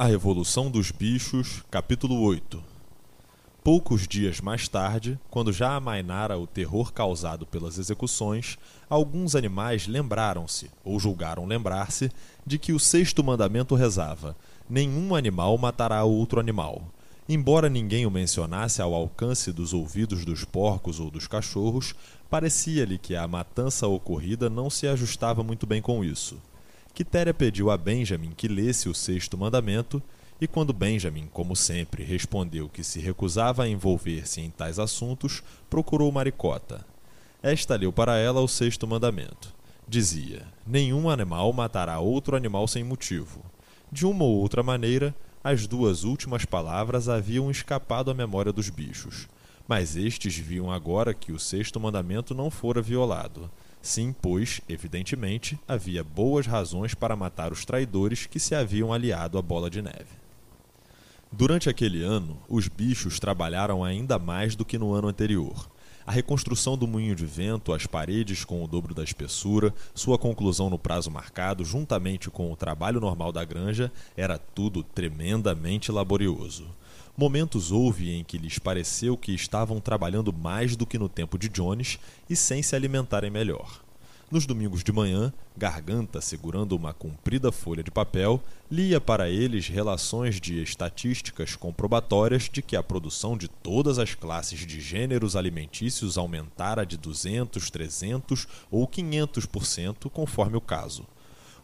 A Revolução dos Bichos, capítulo 8 Poucos dias mais tarde, quando já amainara o terror causado pelas execuções, alguns animais lembraram-se, ou julgaram lembrar-se, de que o sexto mandamento rezava: Nenhum animal matará outro animal. Embora ninguém o mencionasse ao alcance dos ouvidos dos porcos ou dos cachorros, parecia-lhe que a matança ocorrida não se ajustava muito bem com isso. Quitéria pediu a Benjamin que lesse o sexto mandamento, e quando Benjamin, como sempre, respondeu que se recusava a envolver-se em tais assuntos, procurou Maricota. Esta leu para ela o sexto mandamento. Dizia: Nenhum animal matará outro animal sem motivo. De uma ou outra maneira, as duas últimas palavras haviam escapado à memória dos bichos. Mas estes viam agora que o sexto mandamento não fora violado. Sim, pois, evidentemente, havia boas razões para matar os traidores que se haviam aliado à Bola de Neve. Durante aquele ano, os bichos trabalharam ainda mais do que no ano anterior. A reconstrução do moinho de vento, as paredes com o dobro da espessura, sua conclusão no prazo marcado, juntamente com o trabalho normal da granja, era tudo tremendamente laborioso. Momentos houve em que lhes pareceu que estavam trabalhando mais do que no tempo de Jones e sem se alimentarem melhor. Nos domingos de manhã, Garganta, segurando uma comprida folha de papel, lia para eles relações de estatísticas comprobatórias de que a produção de todas as classes de gêneros alimentícios aumentara de 200, 300 ou 500% conforme o caso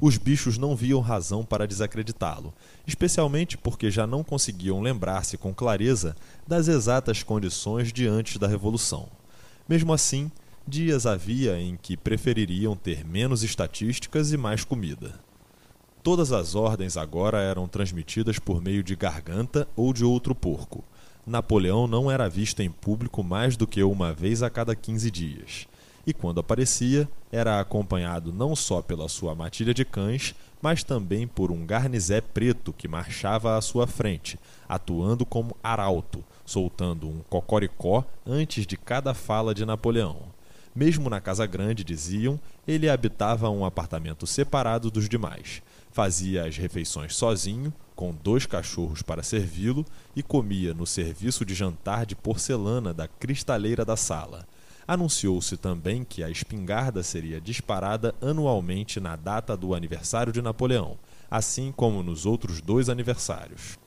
os bichos não viam razão para desacreditá-lo, especialmente porque já não conseguiam lembrar-se com clareza das exatas condições de antes da Revolução. Mesmo assim, dias havia em que prefeririam ter menos estatísticas e mais comida. Todas as ordens agora eram transmitidas por meio de garganta ou de outro porco. Napoleão não era visto em público mais do que uma vez a cada quinze dias e quando aparecia, era acompanhado não só pela sua matilha de cães, mas também por um garnizé preto que marchava à sua frente, atuando como arauto, soltando um cocoricó antes de cada fala de Napoleão. Mesmo na Casa Grande, diziam, ele habitava um apartamento separado dos demais. Fazia as refeições sozinho, com dois cachorros para servi-lo, e comia no serviço de jantar de porcelana da cristaleira da sala Anunciou-se também que a espingarda seria disparada anualmente na data do aniversário de Napoleão, assim como nos outros dois aniversários.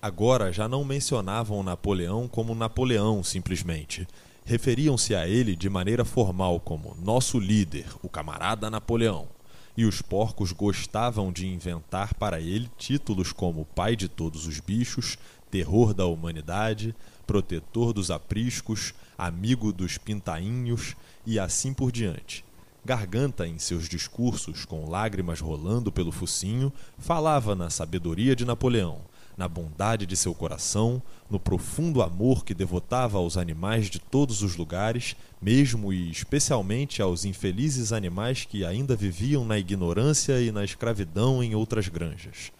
Agora já não mencionavam Napoleão como Napoleão simplesmente. Referiam-se a ele de maneira formal como nosso líder, o camarada Napoleão. E os porcos gostavam de inventar para ele títulos como pai de todos os bichos, terror da humanidade, protetor dos apriscos, amigo dos pintainhos e assim por diante. Garganta, em seus discursos, com lágrimas rolando pelo focinho, falava na sabedoria de Napoleão, na bondade de seu coração, no profundo amor que devotava aos animais de todos os lugares, mesmo e especialmente aos infelizes animais que ainda viviam na ignorância e na escravidão em outras granjas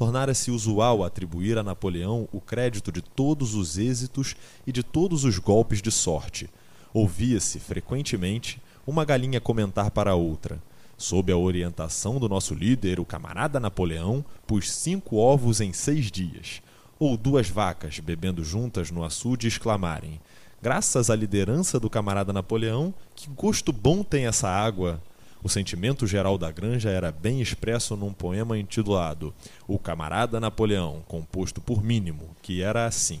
tornara-se usual atribuir a Napoleão o crédito de todos os êxitos e de todos os golpes de sorte. Ouvia-se, frequentemente, uma galinha comentar para outra. Sob a orientação do nosso líder, o camarada Napoleão, pus cinco ovos em seis dias. Ou duas vacas, bebendo juntas no açude, exclamarem: Graças à liderança do camarada Napoleão, que gosto bom tem essa água! O sentimento geral da granja era bem expresso num poema intitulado O Camarada Napoleão, composto por Mínimo, que era assim: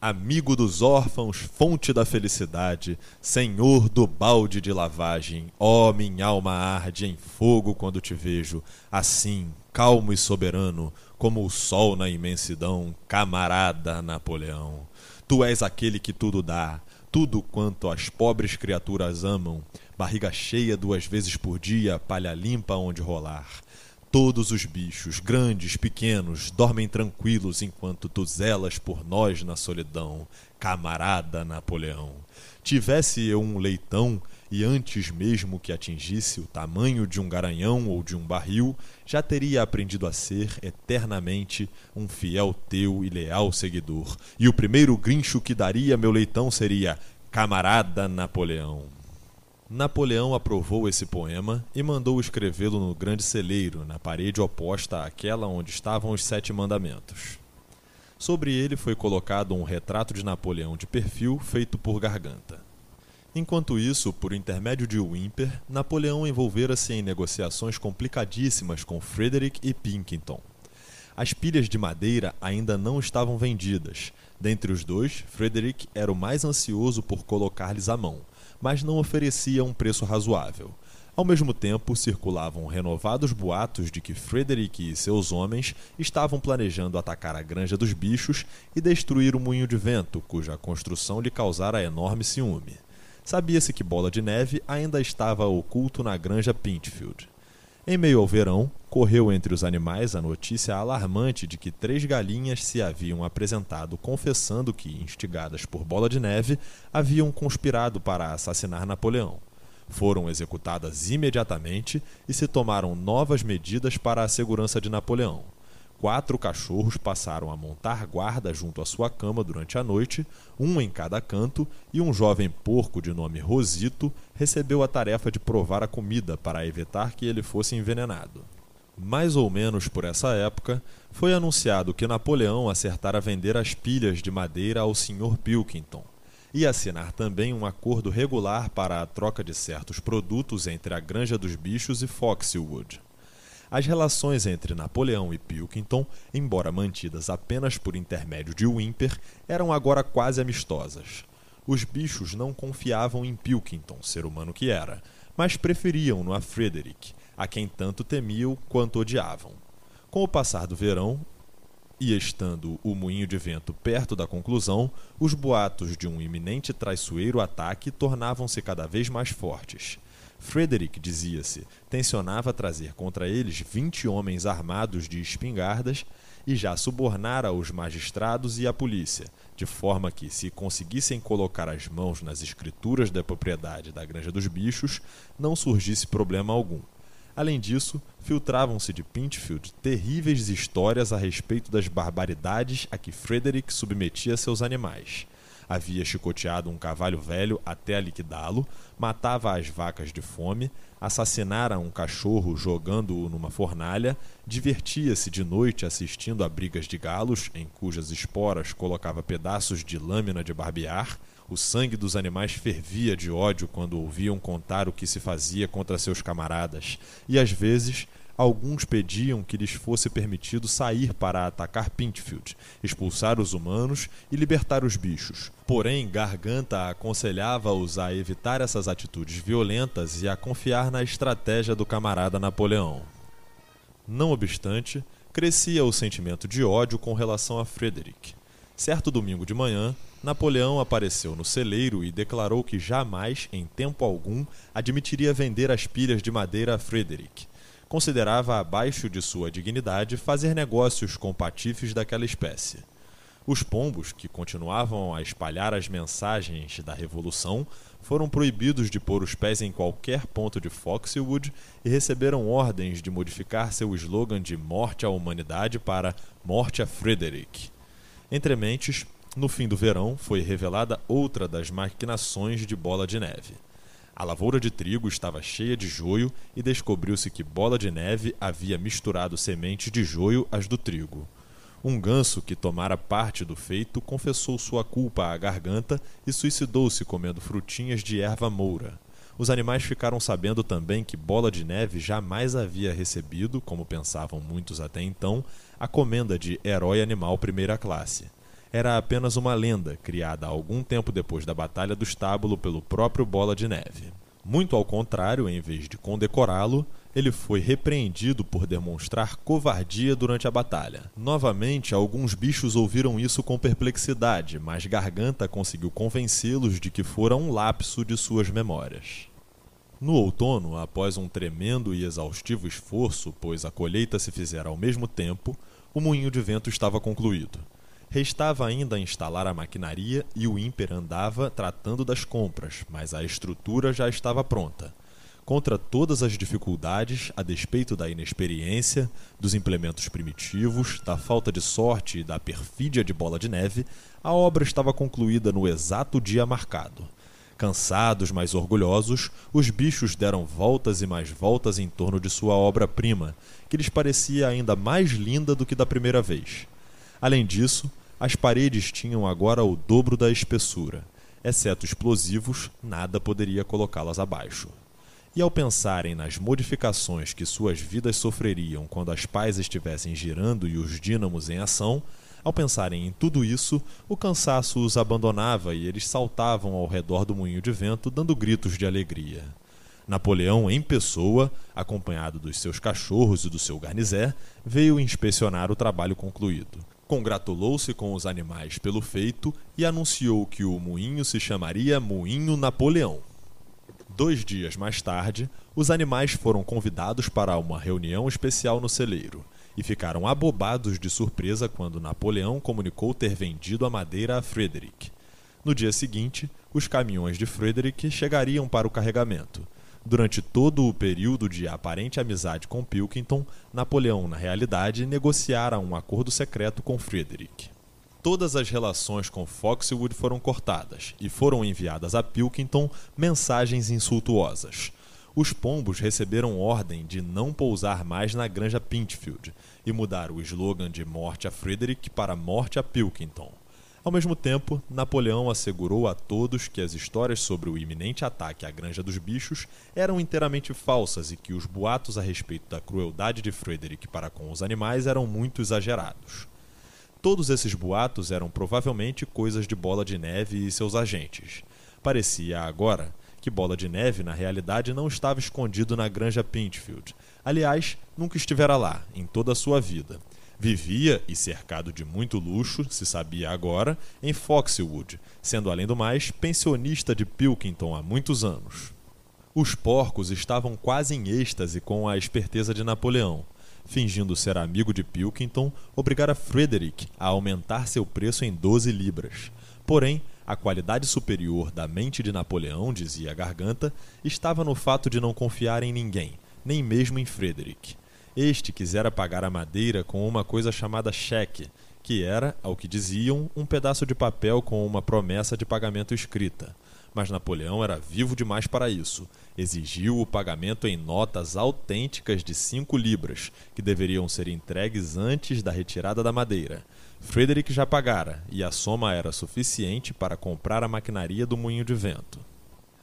Amigo dos órfãos, fonte da felicidade, senhor do balde de lavagem, ó oh, minha alma arde em fogo quando te vejo, assim, calmo e soberano, como o sol na imensidão, camarada Napoleão. Tu és aquele que tudo dá, tudo quanto as pobres criaturas amam, barriga cheia duas vezes por dia, palha limpa onde rolar. Todos os bichos, grandes, pequenos, dormem tranquilos enquanto tu zelas por nós na solidão, camarada Napoleão. Tivesse eu um leitão, e antes mesmo que atingisse o tamanho de um garanhão ou de um barril, já teria aprendido a ser eternamente um fiel teu e leal seguidor. E o primeiro grincho que daria meu leitão seria Camarada Napoleão. Napoleão aprovou esse poema e mandou escrevê-lo no grande celeiro, na parede oposta àquela onde estavam os Sete Mandamentos. Sobre ele foi colocado um retrato de Napoleão de perfil feito por Garganta. Enquanto isso, por intermédio de Wimper, Napoleão envolvera-se em negociações complicadíssimas com Frederick e Pinkington. As pilhas de madeira ainda não estavam vendidas. Dentre os dois, Frederick era o mais ansioso por colocar-lhes a mão, mas não oferecia um preço razoável. Ao mesmo tempo, circulavam renovados boatos de que Frederick e seus homens estavam planejando atacar a Granja dos Bichos e destruir o moinho de vento, cuja construção lhe causara enorme ciúme. Sabia-se que Bola de Neve ainda estava oculto na Granja Pintfield. Em meio ao verão, correu entre os animais a notícia alarmante de que três galinhas se haviam apresentado confessando que, instigadas por Bola de Neve, haviam conspirado para assassinar Napoleão foram executadas imediatamente e se tomaram novas medidas para a segurança de Napoleão. Quatro cachorros passaram a montar guarda junto à sua cama durante a noite, um em cada canto, e um jovem porco de nome Rosito recebeu a tarefa de provar a comida para evitar que ele fosse envenenado. Mais ou menos por essa época, foi anunciado que Napoleão acertara vender as pilhas de madeira ao Sr. Pilkington, e assinar também um acordo regular para a troca de certos produtos entre a Granja dos Bichos e Foxwood. As relações entre Napoleão e Pilkington, embora mantidas apenas por intermédio de Wimper, eram agora quase amistosas. Os bichos não confiavam em Pilkington, ser humano que era, mas preferiam-no a Frederick, a quem tanto temiam quanto odiavam. Com o passar do verão, e estando o moinho de vento perto da conclusão, os boatos de um iminente traiçoeiro ataque tornavam-se cada vez mais fortes. Frederick, dizia-se, tensionava trazer contra eles vinte homens armados de espingardas e já subornara os magistrados e a polícia, de forma que, se conseguissem colocar as mãos nas escrituras da propriedade da Granja dos Bichos, não surgisse problema algum. Além disso, filtravam-se de Pintfield terríveis histórias a respeito das barbaridades a que Frederick submetia seus animais. Havia chicoteado um cavalo velho até liquidá-lo, matava as vacas de fome, assassinara um cachorro jogando-o numa fornalha, divertia-se de noite assistindo a brigas de galos, em cujas esporas colocava pedaços de lâmina de barbear, o sangue dos animais fervia de ódio quando ouviam contar o que se fazia contra seus camaradas, e às vezes alguns pediam que lhes fosse permitido sair para atacar Pintfield, expulsar os humanos e libertar os bichos. Porém, Garganta aconselhava-os a evitar essas atitudes violentas e a confiar na estratégia do camarada Napoleão. Não obstante, crescia o sentimento de ódio com relação a Frederick. Certo domingo de manhã, Napoleão apareceu no celeiro e declarou que jamais, em tempo algum, admitiria vender as pilhas de madeira a Frederick. Considerava abaixo de sua dignidade fazer negócios com patifes daquela espécie. Os pombos, que continuavam a espalhar as mensagens da Revolução, foram proibidos de pôr os pés em qualquer ponto de Foxwood e receberam ordens de modificar seu slogan de Morte à Humanidade para Morte a Frederick. Entre mentes, no fim do verão, foi revelada outra das maquinações de Bola de Neve. A lavoura de trigo estava cheia de joio e descobriu-se que Bola de Neve havia misturado sementes de joio às do trigo. Um ganso que tomara parte do feito confessou sua culpa à garganta e suicidou-se comendo frutinhas de erva moura. Os animais ficaram sabendo também que Bola de Neve jamais havia recebido, como pensavam muitos até então, a comenda de herói animal primeira classe. Era apenas uma lenda criada algum tempo depois da Batalha do Estábulo pelo próprio Bola de Neve. Muito ao contrário, em vez de condecorá-lo, ele foi repreendido por demonstrar covardia durante a batalha. Novamente, alguns bichos ouviram isso com perplexidade, mas Garganta conseguiu convencê-los de que fora um lapso de suas memórias. No outono, após um tremendo e exaustivo esforço, pois a colheita se fizera ao mesmo tempo, o moinho de vento estava concluído. Restava ainda instalar a maquinaria e o ímper andava tratando das compras, mas a estrutura já estava pronta. Contra todas as dificuldades, a despeito da inexperiência, dos implementos primitivos, da falta de sorte e da perfídia de Bola de Neve, a obra estava concluída no exato dia marcado. Cansados, mas orgulhosos, os bichos deram voltas e mais voltas em torno de sua obra-prima, que lhes parecia ainda mais linda do que da primeira vez. Além disso, as paredes tinham agora o dobro da espessura. Exceto explosivos, nada poderia colocá-las abaixo. E ao pensarem nas modificações que suas vidas sofreriam quando as pás estivessem girando e os dínamos em ação, ao pensarem em tudo isso, o cansaço os abandonava e eles saltavam ao redor do moinho de vento, dando gritos de alegria. Napoleão, em pessoa, acompanhado dos seus cachorros e do seu garnizé, veio inspecionar o trabalho concluído. Congratulou-se com os animais pelo feito e anunciou que o moinho se chamaria Moinho Napoleão. Dois dias mais tarde, os animais foram convidados para uma reunião especial no celeiro e ficaram abobados de surpresa quando Napoleão comunicou ter vendido a madeira a Frederick. No dia seguinte, os caminhões de Frederick chegariam para o carregamento. Durante todo o período de aparente amizade com Pilkington, Napoleão, na realidade, negociara um acordo secreto com Frederick. Todas as relações com Foxwood foram cortadas e foram enviadas a Pilkington mensagens insultuosas os pombos receberam ordem de não pousar mais na granja Pintfield e mudar o slogan de morte a Frederick para morte a Pilkington. Ao mesmo tempo, Napoleão assegurou a todos que as histórias sobre o iminente ataque à Granja dos Bichos eram inteiramente falsas e que os boatos a respeito da crueldade de Frederick para com os animais eram muito exagerados. Todos esses boatos eram provavelmente coisas de Bola de Neve e seus agentes. Parecia agora que Bola de Neve, na realidade, não estava escondido na Granja Pintfield. Aliás, nunca estivera lá, em toda a sua vida. Vivia, e cercado de muito luxo, se sabia agora, em Foxwood, sendo além do mais pensionista de Pilkington há muitos anos. Os porcos estavam quase em êxtase com a esperteza de Napoleão. Fingindo ser amigo de Pilkington, obrigara Frederick a aumentar seu preço em 12 libras. Porém, a qualidade superior da mente de Napoleão, dizia a garganta, estava no fato de não confiar em ninguém, nem mesmo em Frederick. Este quisera pagar a madeira com uma coisa chamada cheque, que era, ao que diziam, um pedaço de papel com uma promessa de pagamento escrita. Mas Napoleão era vivo demais para isso. Exigiu o pagamento em notas autênticas de cinco libras, que deveriam ser entregues antes da retirada da madeira. Frederick já pagara, e a soma era suficiente para comprar a maquinaria do moinho de vento.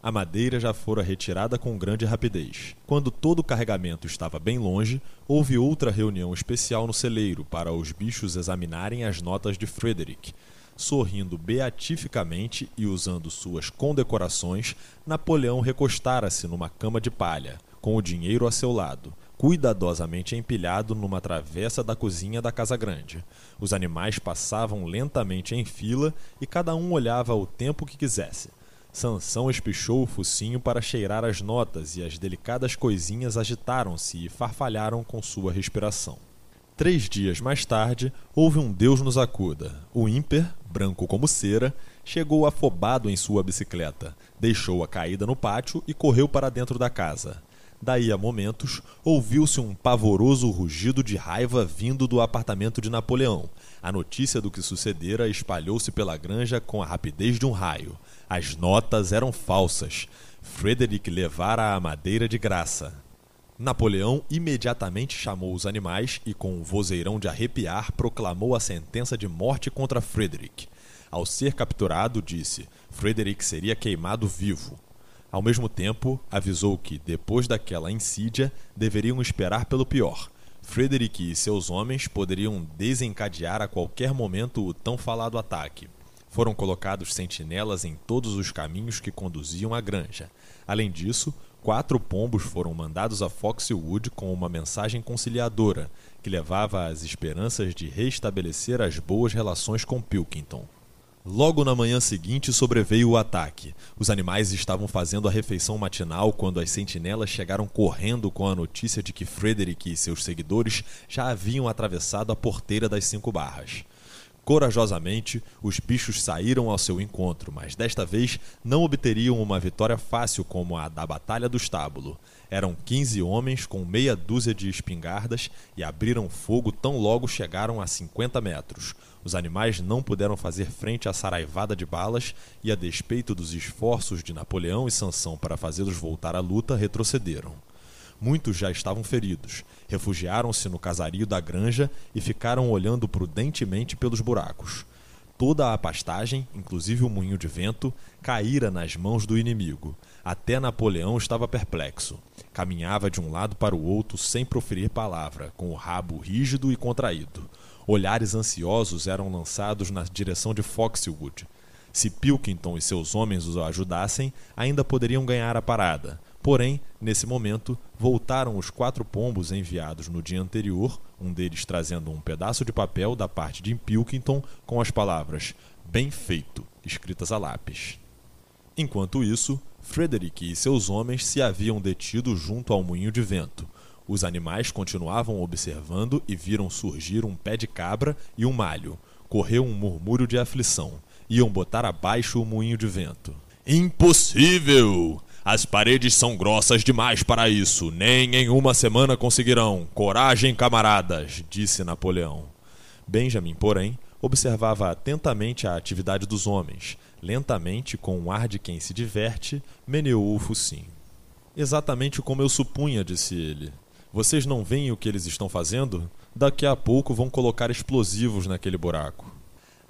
A madeira já fora retirada com grande rapidez. Quando todo o carregamento estava bem longe, houve outra reunião especial no celeiro para os bichos examinarem as notas de Frederick. Sorrindo beatificamente e usando suas condecorações, Napoleão recostara-se numa cama de palha, com o dinheiro a seu lado, cuidadosamente empilhado numa travessa da cozinha da casa grande. Os animais passavam lentamente em fila e cada um olhava o tempo que quisesse. Sansão espichou o focinho para cheirar as notas e as delicadas coisinhas agitaram-se e farfalharam com sua respiração. Três dias mais tarde, houve um Deus nos acuda. O ímper, branco como cera, chegou afobado em sua bicicleta, deixou-a caída no pátio e correu para dentro da casa. Daí a momentos, ouviu-se um pavoroso rugido de raiva vindo do apartamento de Napoleão. A notícia do que sucedera espalhou-se pela granja com a rapidez de um raio. As notas eram falsas. Frederick levara a madeira de graça. Napoleão imediatamente chamou os animais e, com um vozeirão de arrepiar, proclamou a sentença de morte contra Frederick. Ao ser capturado, disse: Frederick seria queimado vivo. Ao mesmo tempo, avisou que, depois daquela insídia, deveriam esperar pelo pior. Frederick e seus homens poderiam desencadear a qualquer momento o tão falado ataque. Foram colocados sentinelas em todos os caminhos que conduziam à granja. Além disso, quatro pombos foram mandados a Foxwood com uma mensagem conciliadora, que levava às esperanças de restabelecer as boas relações com Pilkington. Logo na manhã seguinte sobreveio o ataque. Os animais estavam fazendo a refeição matinal quando as sentinelas chegaram correndo com a notícia de que Frederick e seus seguidores já haviam atravessado a porteira das cinco barras. Corajosamente, os bichos saíram ao seu encontro, mas desta vez não obteriam uma vitória fácil como a da Batalha do Estábulo. Eram quinze homens com meia dúzia de espingardas e abriram fogo tão logo chegaram a cinquenta metros. Os animais não puderam fazer frente à saraivada de balas e, a despeito dos esforços de Napoleão e Sansão para fazê-los voltar à luta, retrocederam. Muitos já estavam feridos, refugiaram-se no casario da granja e ficaram olhando prudentemente pelos buracos. Toda a pastagem, inclusive o moinho de vento, caíra nas mãos do inimigo. Até Napoleão estava perplexo. Caminhava de um lado para o outro sem proferir palavra, com o rabo rígido e contraído. Olhares ansiosos eram lançados na direção de Foxwood. Se Pilkington e seus homens os ajudassem, ainda poderiam ganhar a parada. Porém, nesse momento, voltaram os quatro pombos enviados no dia anterior, um deles trazendo um pedaço de papel da parte de Pilkington com as palavras Bem feito, escritas a lápis. Enquanto isso, Frederick e seus homens se haviam detido junto ao moinho de vento. Os animais continuavam observando e viram surgir um pé de cabra e um malho. Correu um murmúrio de aflição. Iam botar abaixo o moinho de vento. Impossível! As paredes são grossas demais para isso. Nem em uma semana conseguirão. Coragem, camaradas, disse Napoleão. Benjamin, porém, observava atentamente a atividade dos homens. Lentamente, com um ar de quem se diverte, meneou o focinho. Exatamente como eu supunha, disse ele. Vocês não veem o que eles estão fazendo? Daqui a pouco vão colocar explosivos naquele buraco.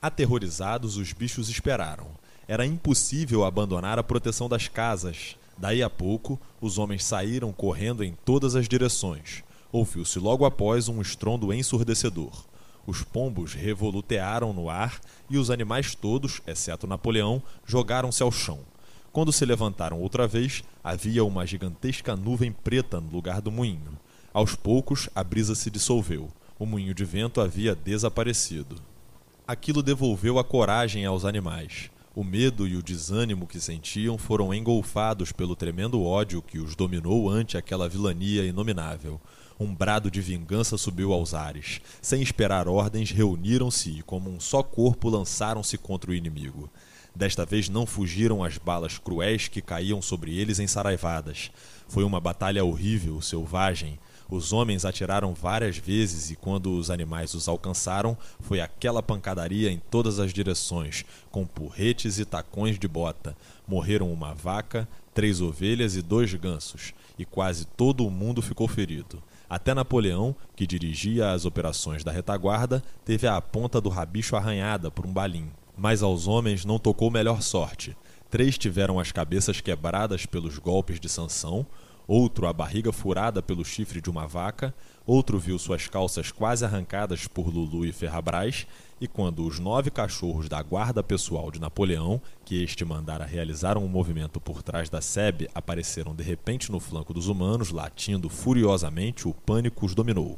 Aterrorizados, os bichos esperaram. Era impossível abandonar a proteção das casas, Daí a pouco, os homens saíram correndo em todas as direções. Ouviu-se logo após um estrondo ensurdecedor. Os pombos revolutearam no ar e os animais todos, exceto Napoleão, jogaram-se ao chão. Quando se levantaram outra vez, havia uma gigantesca nuvem preta no lugar do moinho. Aos poucos, a brisa se dissolveu. O moinho de vento havia desaparecido. Aquilo devolveu a coragem aos animais. O medo e o desânimo que sentiam foram engolfados pelo tremendo ódio que os dominou ante aquela vilania inominável. Um brado de vingança subiu aos ares. Sem esperar ordens, reuniram-se e, como um só corpo, lançaram-se contra o inimigo. Desta vez não fugiram as balas cruéis que caíam sobre eles em saraivadas. Foi uma batalha horrível, selvagem, os homens atiraram várias vezes e, quando os animais os alcançaram, foi aquela pancadaria em todas as direções, com porretes e tacões de bota. Morreram uma vaca, três ovelhas e dois gansos, e quase todo o mundo ficou ferido. Até Napoleão, que dirigia as operações da retaguarda, teve a ponta do rabicho arranhada por um balim. Mas aos homens não tocou melhor sorte. Três tiveram as cabeças quebradas pelos golpes de Sansão, outro a barriga furada pelo chifre de uma vaca, outro viu suas calças quase arrancadas por Lulu e Ferrabras, e quando os nove cachorros da guarda pessoal de Napoleão, que este mandara realizar um movimento por trás da sebe, apareceram de repente no flanco dos humanos, latindo furiosamente, o pânico os dominou.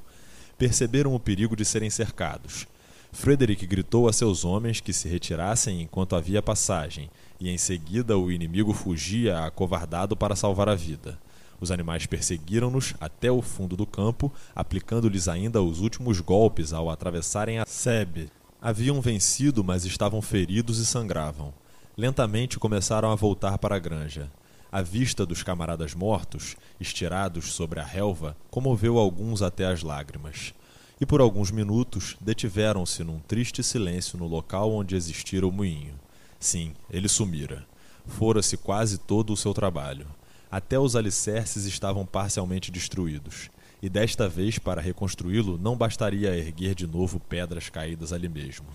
Perceberam o perigo de serem cercados. Frederick gritou a seus homens que se retirassem enquanto havia passagem, e em seguida o inimigo fugia acovardado para salvar a vida. Os animais perseguiram-nos até o fundo do campo, aplicando-lhes ainda os últimos golpes ao atravessarem a sebe. Haviam vencido, mas estavam feridos e sangravam. Lentamente começaram a voltar para a granja. A vista dos camaradas mortos, estirados sobre a relva, comoveu alguns até as lágrimas. E por alguns minutos detiveram-se num triste silêncio no local onde existira o moinho. Sim, ele sumira. Fora-se quase todo o seu trabalho. Até os alicerces estavam parcialmente destruídos, e desta vez, para reconstruí-lo, não bastaria erguer de novo pedras caídas ali mesmo.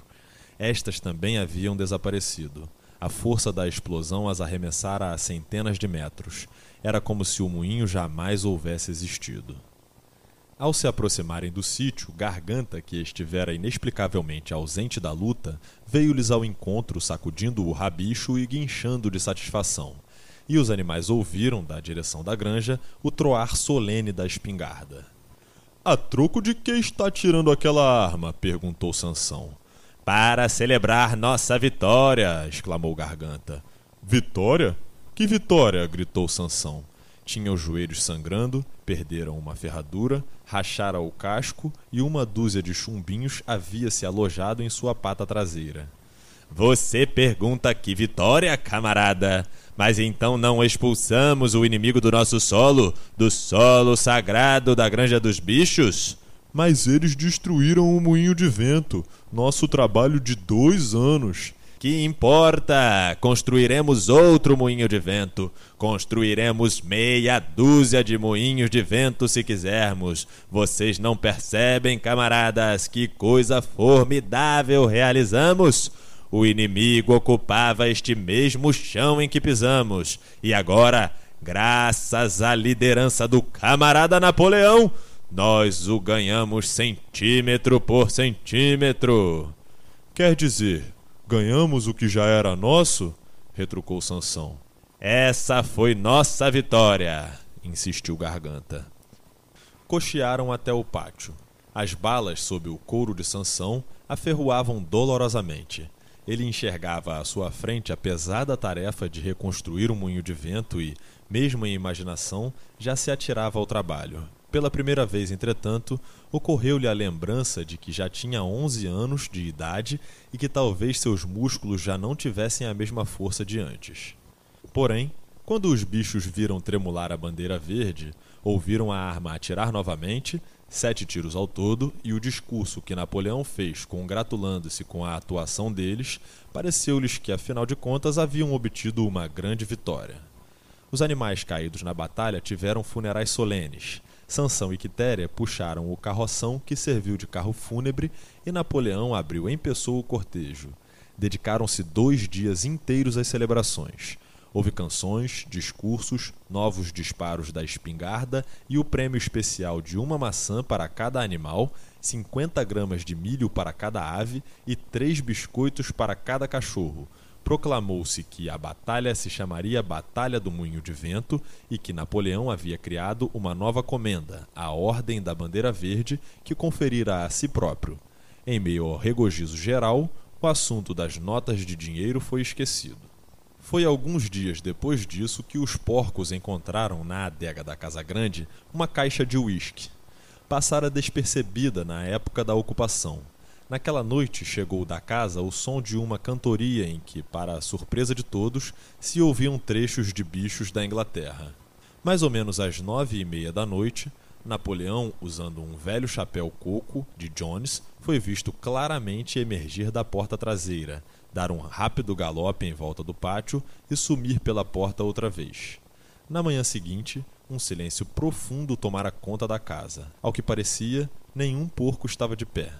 Estas também haviam desaparecido. A força da explosão as arremessara a centenas de metros. Era como se o moinho jamais houvesse existido. Ao se aproximarem do sítio, Garganta, que estivera inexplicavelmente ausente da luta, veio-lhes ao encontro sacudindo o rabicho e guinchando de satisfação e os animais ouviram, da direção da granja, o troar solene da espingarda. A troco de que está tirando aquela arma? perguntou Sansão. Para celebrar nossa vitória! exclamou Garganta. Vitória? Que vitória? gritou Sansão. Tinha os joelhos sangrando, perderam uma ferradura, rachara o casco e uma dúzia de chumbinhos havia se alojado em sua pata traseira. Você pergunta que vitória, camarada! Mas então não expulsamos o inimigo do nosso solo, do solo sagrado da Granja dos Bichos? Mas eles destruíram o moinho de vento, nosso trabalho de dois anos. Que importa? Construiremos outro moinho de vento. Construiremos meia dúzia de moinhos de vento se quisermos. Vocês não percebem, camaradas, que coisa formidável realizamos? O inimigo ocupava este mesmo chão em que pisamos. E agora, graças à liderança do camarada Napoleão, nós o ganhamos centímetro por centímetro. Quer dizer, Ganhamos o que já era nosso? retrucou Sansão. Essa foi nossa vitória, insistiu Garganta. Cochearam até o pátio. As balas sob o couro de Sansão aferroavam dolorosamente. Ele enxergava à sua frente a pesada tarefa de reconstruir um moinho de vento e, mesmo em imaginação, já se atirava ao trabalho. Pela primeira vez, entretanto, ocorreu-lhe a lembrança de que já tinha onze anos de idade e que talvez seus músculos já não tivessem a mesma força de antes. Porém, quando os bichos viram tremular a bandeira verde, ouviram a arma atirar novamente, sete tiros ao todo, e o discurso que Napoleão fez congratulando-se com a atuação deles, pareceu-lhes que, afinal de contas, haviam obtido uma grande vitória. Os animais caídos na batalha tiveram funerais solenes, Sansão e Quitéria puxaram o carroção que serviu de carro fúnebre e Napoleão abriu em pessoa o cortejo. Dedicaram-se dois dias inteiros às celebrações. Houve canções, discursos, novos disparos da espingarda e o prêmio especial de uma maçã para cada animal, 50 gramas de milho para cada ave e três biscoitos para cada cachorro, proclamou-se que a batalha se chamaria Batalha do Moinho de Vento e que Napoleão havia criado uma nova comenda, a Ordem da Bandeira Verde, que conferira a si próprio. Em meio ao regozijo geral, o assunto das notas de dinheiro foi esquecido. Foi alguns dias depois disso que os porcos encontraram na adega da Casa Grande uma caixa de uísque. Passara despercebida na época da ocupação Naquela noite chegou da casa o som de uma cantoria em que, para a surpresa de todos, se ouviam trechos de bichos da Inglaterra. Mais ou menos às nove e meia da noite, Napoleão, usando um velho chapéu coco de Jones, foi visto claramente emergir da porta traseira, dar um rápido galope em volta do pátio e sumir pela porta outra vez. Na manhã seguinte, um silêncio profundo tomara conta da casa. Ao que parecia, nenhum porco estava de pé.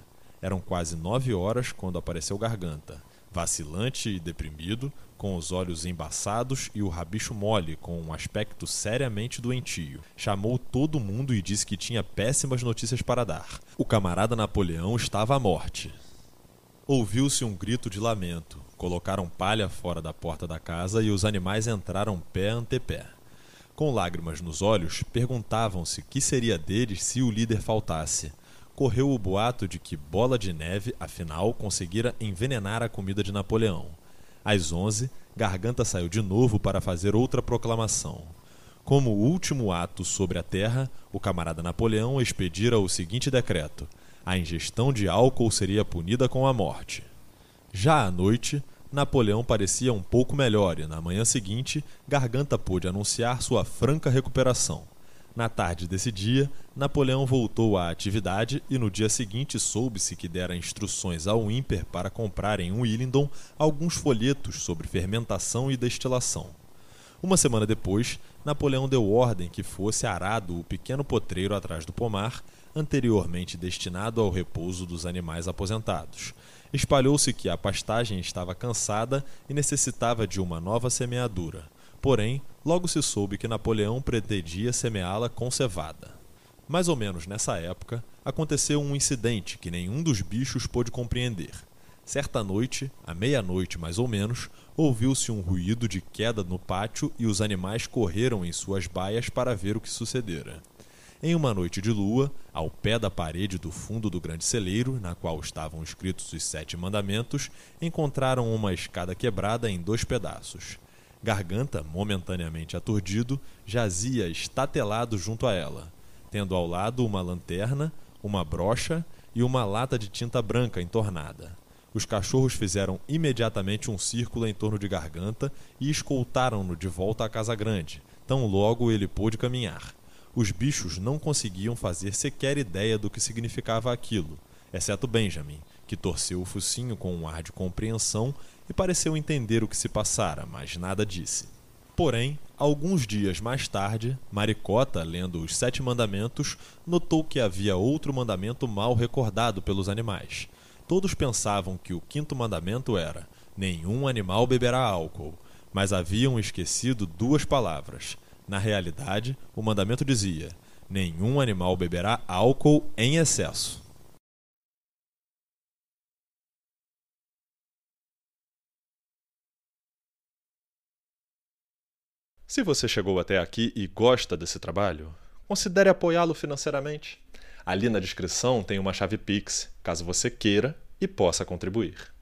Eram quase nove horas quando apareceu Garganta, vacilante e deprimido, com os olhos embaçados e o rabicho mole, com um aspecto seriamente doentio. Chamou todo mundo e disse que tinha péssimas notícias para dar. O camarada Napoleão estava à morte. Ouviu-se um grito de lamento. Colocaram palha fora da porta da casa e os animais entraram pé ante pé. Com lágrimas nos olhos, perguntavam-se que seria deles se o líder faltasse correu o boato de que Bola de Neve, afinal, conseguira envenenar a comida de Napoleão. Às onze, Garganta saiu de novo para fazer outra proclamação. Como último ato sobre a terra, o camarada Napoleão expedira o seguinte decreto: a ingestão de álcool seria punida com a morte. Já à noite, Napoleão parecia um pouco melhor e, na manhã seguinte, Garganta pôde anunciar sua franca recuperação. Na tarde desse dia, Napoleão voltou à atividade e no dia seguinte soube-se que dera instruções ao ímper para comprar em Willingdon alguns folhetos sobre fermentação e destilação. Uma semana depois, Napoleão deu ordem que fosse arado o pequeno potreiro atrás do pomar, anteriormente destinado ao repouso dos animais aposentados. Espalhou-se que a pastagem estava cansada e necessitava de uma nova semeadura. Porém, logo se soube que Napoleão pretendia semeá-la com cevada. Mais ou menos nessa época, aconteceu um incidente que nenhum dos bichos pôde compreender. Certa noite, à meia-noite mais ou menos, ouviu-se um ruído de queda no pátio e os animais correram em suas baias para ver o que sucedera. Em uma noite de lua, ao pé da parede do fundo do grande celeiro, na qual estavam escritos os sete mandamentos, encontraram uma escada quebrada em dois pedaços. Garganta, momentaneamente aturdido, jazia estatelado junto a ela, tendo ao lado uma lanterna, uma brocha e uma lata de tinta branca entornada. Os cachorros fizeram imediatamente um círculo em torno de Garganta e escoltaram-no de volta à casa grande, tão logo ele pôde caminhar. Os bichos não conseguiam fazer sequer ideia do que significava aquilo, exceto Benjamin, que torceu o focinho com um ar de compreensão e pareceu entender o que se passara, mas nada disse. Porém, alguns dias mais tarde, Maricota, lendo os Sete Mandamentos, notou que havia outro mandamento mal recordado pelos animais. Todos pensavam que o quinto mandamento era: nenhum animal beberá álcool, mas haviam esquecido duas palavras. Na realidade, o mandamento dizia: nenhum animal beberá álcool em excesso. Se você chegou até aqui e gosta desse trabalho, considere apoiá-lo financeiramente. Ali na descrição tem uma chave Pix, caso você queira e possa contribuir.